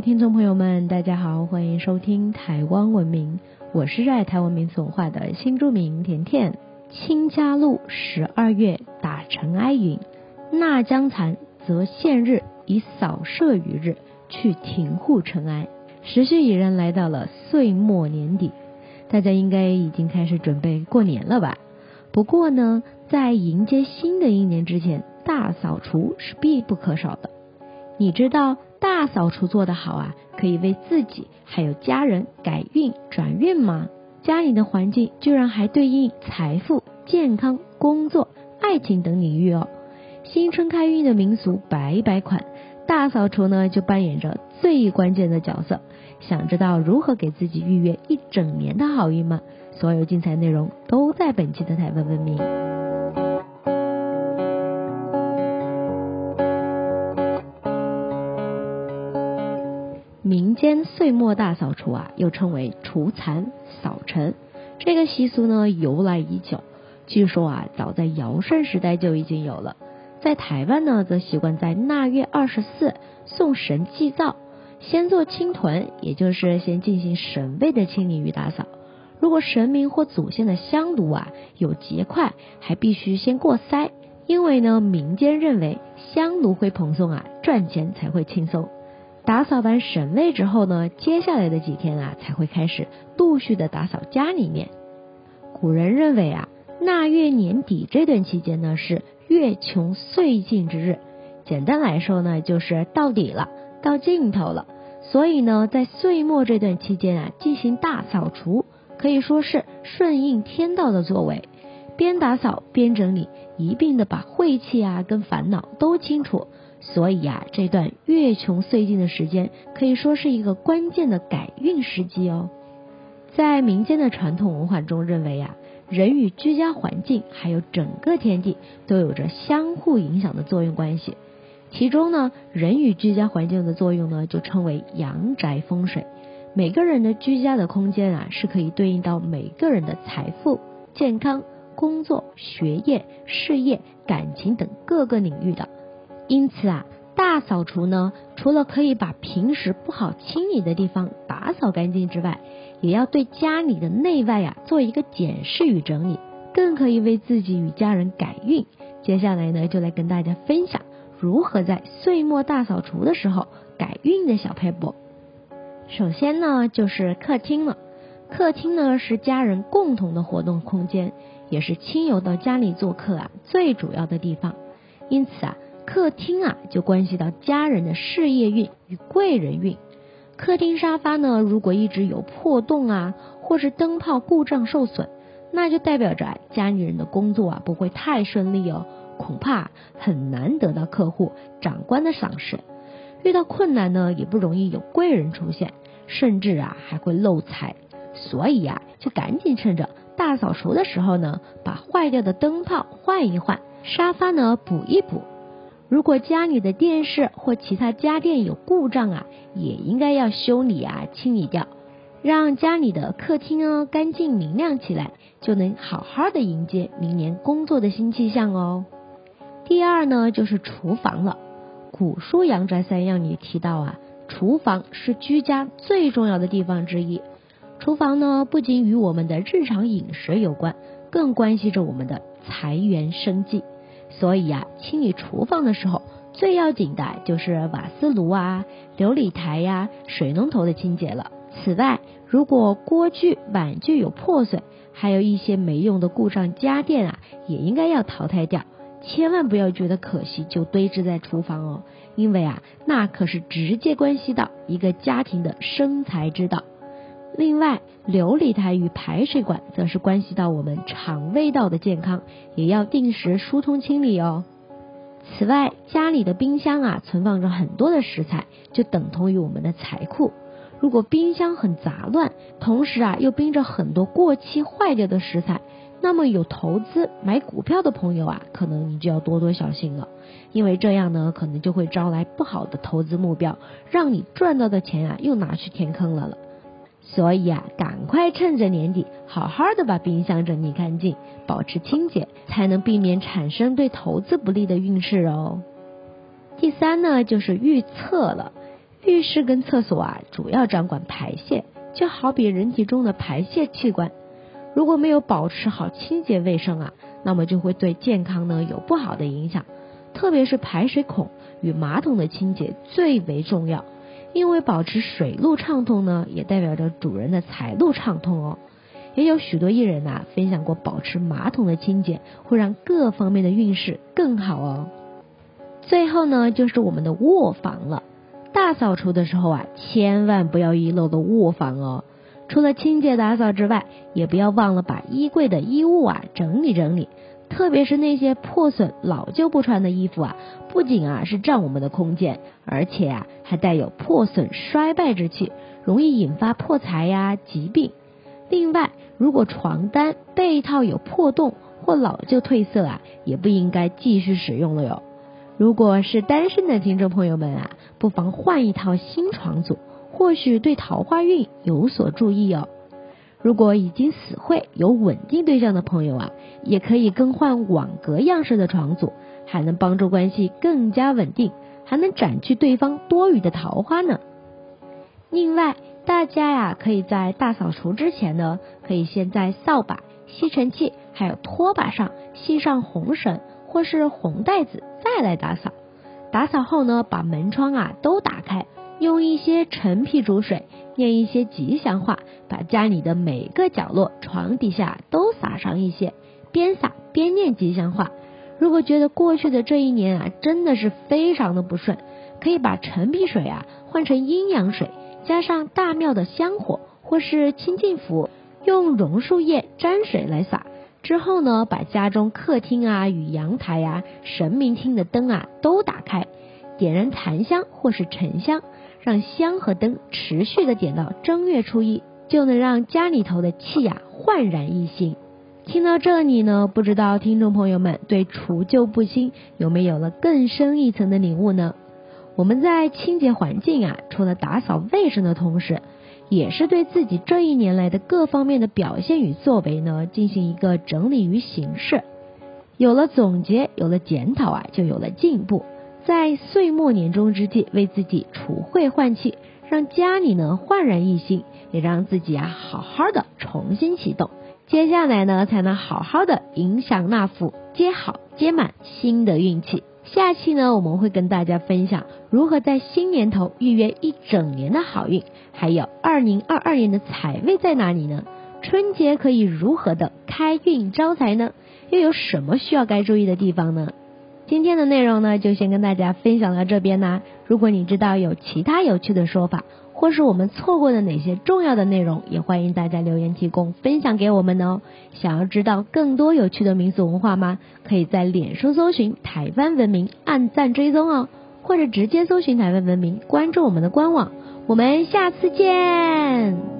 听众朋友们，大家好，欢迎收听台湾文明，我是热爱台湾民俗文化的新住民甜甜。清嘉路十二月打尘埃云，纳将残则现日以扫射于日，去停护尘埃。时序已然来到了岁末年底，大家应该已经开始准备过年了吧？不过呢，在迎接新的一年之前，大扫除是必不可少的。你知道大扫除做得好啊，可以为自己还有家人改运转运吗？家里的环境居然还对应财富、健康、工作、爱情等领域哦。新春开运的民俗百百款，大扫除呢就扮演着最关键的角色。想知道如何给自己预约一整年的好运吗？所有精彩内容都在本期的台湾文明。民间岁末大扫除啊，又称为除残扫尘，这个习俗呢由来已久。据说啊，早在尧舜时代就已经有了。在台湾呢，则习惯在腊月二十四送神祭灶，先做清屯，也就是先进行神位的清理与打扫。如果神明或祖先的香炉啊有结块，还必须先过筛，因为呢民间认为香炉会蓬松啊，赚钱才会轻松。打扫完神位之后呢，接下来的几天啊，才会开始陆续的打扫家里面。古人认为啊，腊月年底这段期间呢，是月穷岁尽之日。简单来说呢，就是到底了，到尽头了。所以呢，在岁末这段期间啊，进行大扫除，可以说是顺应天道的作为。边打扫边整理，一并的把晦气啊跟烦恼都清除。所以啊，这段月穷岁尽的时间可以说是一个关键的改运时机哦。在民间的传统文化中，认为啊，人与居家环境还有整个天地都有着相互影响的作用关系。其中呢，人与居家环境的作用呢，就称为阳宅风水。每个人的居家的空间啊，是可以对应到每个人的财富、健康、工作、学业、事业、感情等各个领域的。因此啊，大扫除呢，除了可以把平时不好清理的地方打扫干净之外，也要对家里的内外啊做一个检视与整理，更可以为自己与家人改运。接下来呢，就来跟大家分享如何在岁末大扫除的时候改运的小配博。首先呢，就是客厅了。客厅呢是家人共同的活动空间，也是亲友到家里做客啊最主要的地方。因此啊。客厅啊，就关系到家人的事业运与贵人运。客厅沙发呢，如果一直有破洞啊，或是灯泡故障受损，那就代表着家里人的工作啊不会太顺利哦，恐怕很难得到客户、长官的赏识。遇到困难呢，也不容易有贵人出现，甚至啊还会漏财。所以啊，就赶紧趁着大扫除的时候呢，把坏掉的灯泡换一换，沙发呢补一补。如果家里的电视或其他家电有故障啊，也应该要修理啊，清理掉，让家里的客厅啊干净明亮起来，就能好好的迎接明年工作的新气象哦。第二呢，就是厨房了。古书《阳宅三要》里提到啊，厨房是居家最重要的地方之一。厨房呢，不仅与我们的日常饮食有关，更关系着我们的财源生计。所以啊，清理厨房的时候，最要紧的就是瓦斯炉啊、琉璃台呀、水龙头的清洁了。此外，如果锅具、碗具有破损，还有一些没用的故障家电啊，也应该要淘汰掉。千万不要觉得可惜就堆置在厨房哦，因为啊，那可是直接关系到一个家庭的生财之道。另外，琉璃台与排水管则是关系到我们肠胃道的健康，也要定时疏通清理哦。此外，家里的冰箱啊，存放着很多的食材，就等同于我们的财库。如果冰箱很杂乱，同时啊又冰着很多过期坏掉的食材，那么有投资买股票的朋友啊，可能你就要多多小心了，因为这样呢，可能就会招来不好的投资目标，让你赚到的钱啊又拿去填坑了了。所以啊，赶快趁着年底，好好的把冰箱整理干净，保持清洁，才能避免产生对投资不利的运势哦。第三呢，就是预测了。浴室跟厕所啊，主要掌管排泄，就好比人体中的排泄器官。如果没有保持好清洁卫生啊，那么就会对健康呢有不好的影响。特别是排水孔与马桶的清洁最为重要，因为保持水路畅通呢，也代表着主人的财路畅通哦。也有许多艺人呐分享过，保持马桶的清洁会让各方面的运势更好哦。最后呢，就是我们的卧房了。大扫除的时候啊，千万不要遗漏了卧房哦。除了清洁打扫之外，也不要忘了把衣柜的衣物啊整理整理。特别是那些破损、老旧不穿的衣服啊，不仅啊是占我们的空间，而且啊还带有破损、衰败之气，容易引发破财呀、疾病。另外，如果床单、被套有破洞或老旧褪色啊，也不应该继续使用了哟。如果是单身的听众朋友们啊，不妨换一套新床组，或许对桃花运有所注意哦。如果已经死会有稳定对象的朋友啊，也可以更换网格样式的床组，还能帮助关系更加稳定，还能斩去对方多余的桃花呢。另外，大家呀可以在大扫除之前呢，可以先在扫把、吸尘器还有拖把上系上红绳或是红带子，再来打扫。打扫后呢，把门窗啊都打开。用一些陈皮煮水，念一些吉祥话，把家里的每个角落、床底下都撒上一些，边撒边念吉祥话。如果觉得过去的这一年啊，真的是非常的不顺，可以把陈皮水啊换成阴阳水，加上大庙的香火或是清净符，用榕树叶沾水来撒。之后呢，把家中客厅啊与阳台啊、神明厅的灯啊都打开，点燃檀香或是沉香。让香和灯持续的点到正月初一，就能让家里头的气呀焕然一新。听到这里呢，不知道听众朋友们对除旧布新有没有了更深一层的领悟呢？我们在清洁环境啊，除了打扫卫生的同时，也是对自己这一年来的各方面的表现与作为呢，进行一个整理与形式。有了总结，有了检讨啊，就有了进步。在岁末年终之际，为自己除晦换气，让家里呢焕然一新，也让自己啊好好的重新启动。接下来呢，才能好好的影响纳福接好接满新的运气。下期呢，我们会跟大家分享如何在新年头预约一整年的好运，还有二零二二年的财位在哪里呢？春节可以如何的开运招财呢？又有什么需要该注意的地方呢？今天的内容呢，就先跟大家分享到这边啦。如果你知道有其他有趣的说法，或是我们错过的哪些重要的内容，也欢迎大家留言提供分享给我们哦。想要知道更多有趣的民俗文化吗？可以在脸书搜寻台湾文明，按赞追踪哦，或者直接搜寻台湾文明，关注我们的官网。我们下次见。